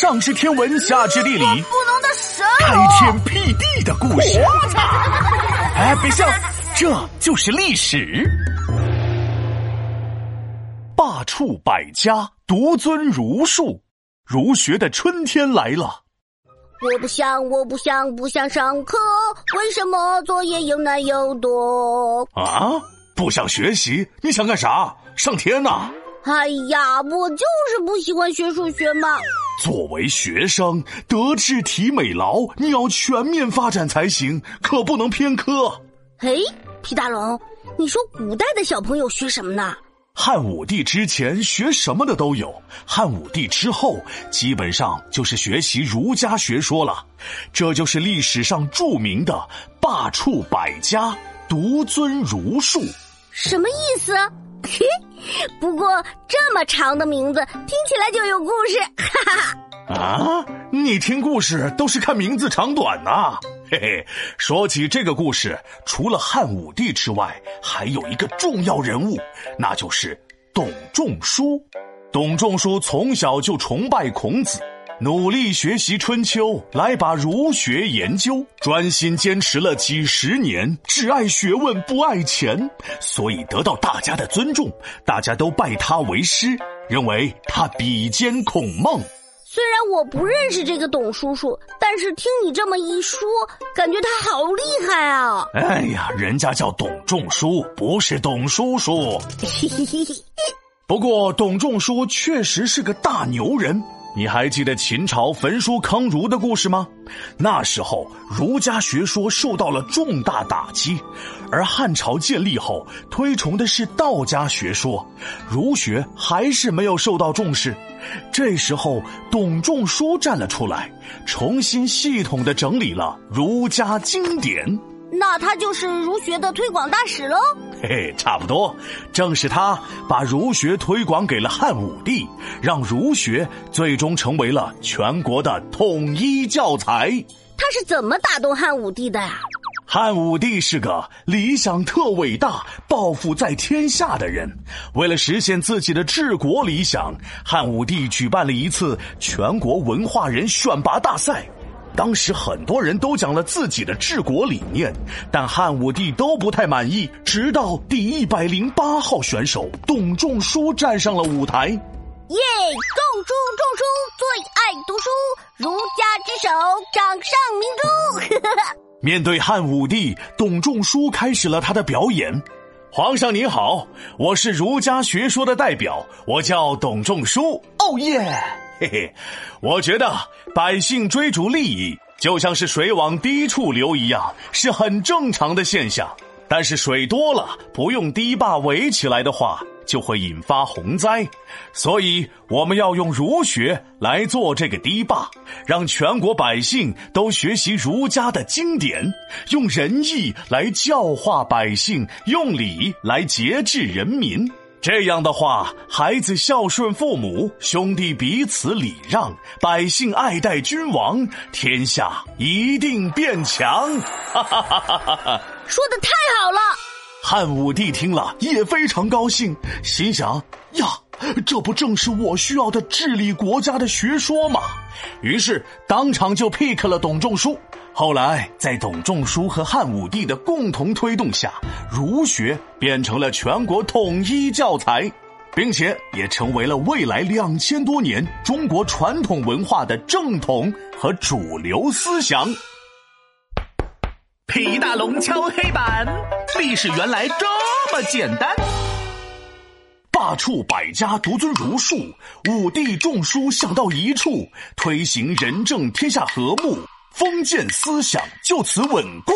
上知天文，下知地理，不能的神开天辟地的故事。哎，别笑，这就是历史。罢黜百家，独尊儒术，儒学的春天来了。我不想，我不想，不想上课。为什么作业又难又多？啊，不想学习？你想干啥？上天呐！哎呀，我就是不喜欢学数学嘛。作为学生，德智体美劳，你要全面发展才行，可不能偏科。哎，皮大龙，你说古代的小朋友学什么呢？汉武帝之前学什么的都有，汉武帝之后基本上就是学习儒家学说了，这就是历史上著名的罢黜百家，独尊儒术。什么意思？嘿，不过这么长的名字听起来就有故事，哈哈。啊，你听故事都是看名字长短呐。嘿嘿，说起这个故事，除了汉武帝之外，还有一个重要人物，那就是董仲舒。董仲舒从小就崇拜孔子，努力学习春秋，来把儒学研究，专心坚持了几十年，只爱学问不爱钱，所以得到大家的尊重，大家都拜他为师，认为他比肩孔孟。虽然我不认识这个董叔叔，但是听你这么一说，感觉他好厉害啊！哎呀，人家叫董仲舒，不是董叔叔。不过，董仲舒确实是个大牛人。你还记得秦朝焚书坑儒的故事吗？那时候儒家学说受到了重大打击，而汉朝建立后推崇的是道家学说，儒学还是没有受到重视。这时候，董仲舒站了出来，重新系统的整理了儒家经典。那他就是儒学的推广大使喽？嘿嘿，差不多。正是他把儒学推广给了汉武帝，让儒学最终成为了全国的统一教材。他是怎么打动汉武帝的呀？汉武帝是个理想特伟大、抱负在天下的人。为了实现自己的治国理想，汉武帝举办了一次全国文化人选拔大赛。当时很多人都讲了自己的治国理念，但汉武帝都不太满意。直到第一百零八号选手董仲舒站上了舞台，耶！仲舒，仲舒最爱读书，儒家之首，掌上明珠。面对汉武帝，董仲舒开始了他的表演。皇上您好，我是儒家学说的代表，我叫董仲舒。哦耶！嘿嘿，我觉得百姓追逐利益就像是水往低处流一样，是很正常的现象。但是水多了，不用堤坝围起来的话，就会引发洪灾。所以我们要用儒学来做这个堤坝，让全国百姓都学习儒家的经典，用仁义来教化百姓，用礼来节制人民。这样的话，孩子孝顺父母，兄弟彼此礼让，百姓爱戴君王，天下一定变强。哈哈哈哈哈！说的太好了。汉武帝听了也非常高兴，心想：呀，这不正是我需要的治理国家的学说吗？于是当场就 pick 了董仲舒。后来，在董仲舒和汉武帝的共同推动下，儒学变成了全国统一教材，并且也成为了未来两千多年中国传统文化的正统和主流思想。皮大龙敲黑板，历史原来这么简单。罢黜百家，独尊儒术，武帝仲舒想到一处，推行仁政，天下和睦。封建思想就此稳固。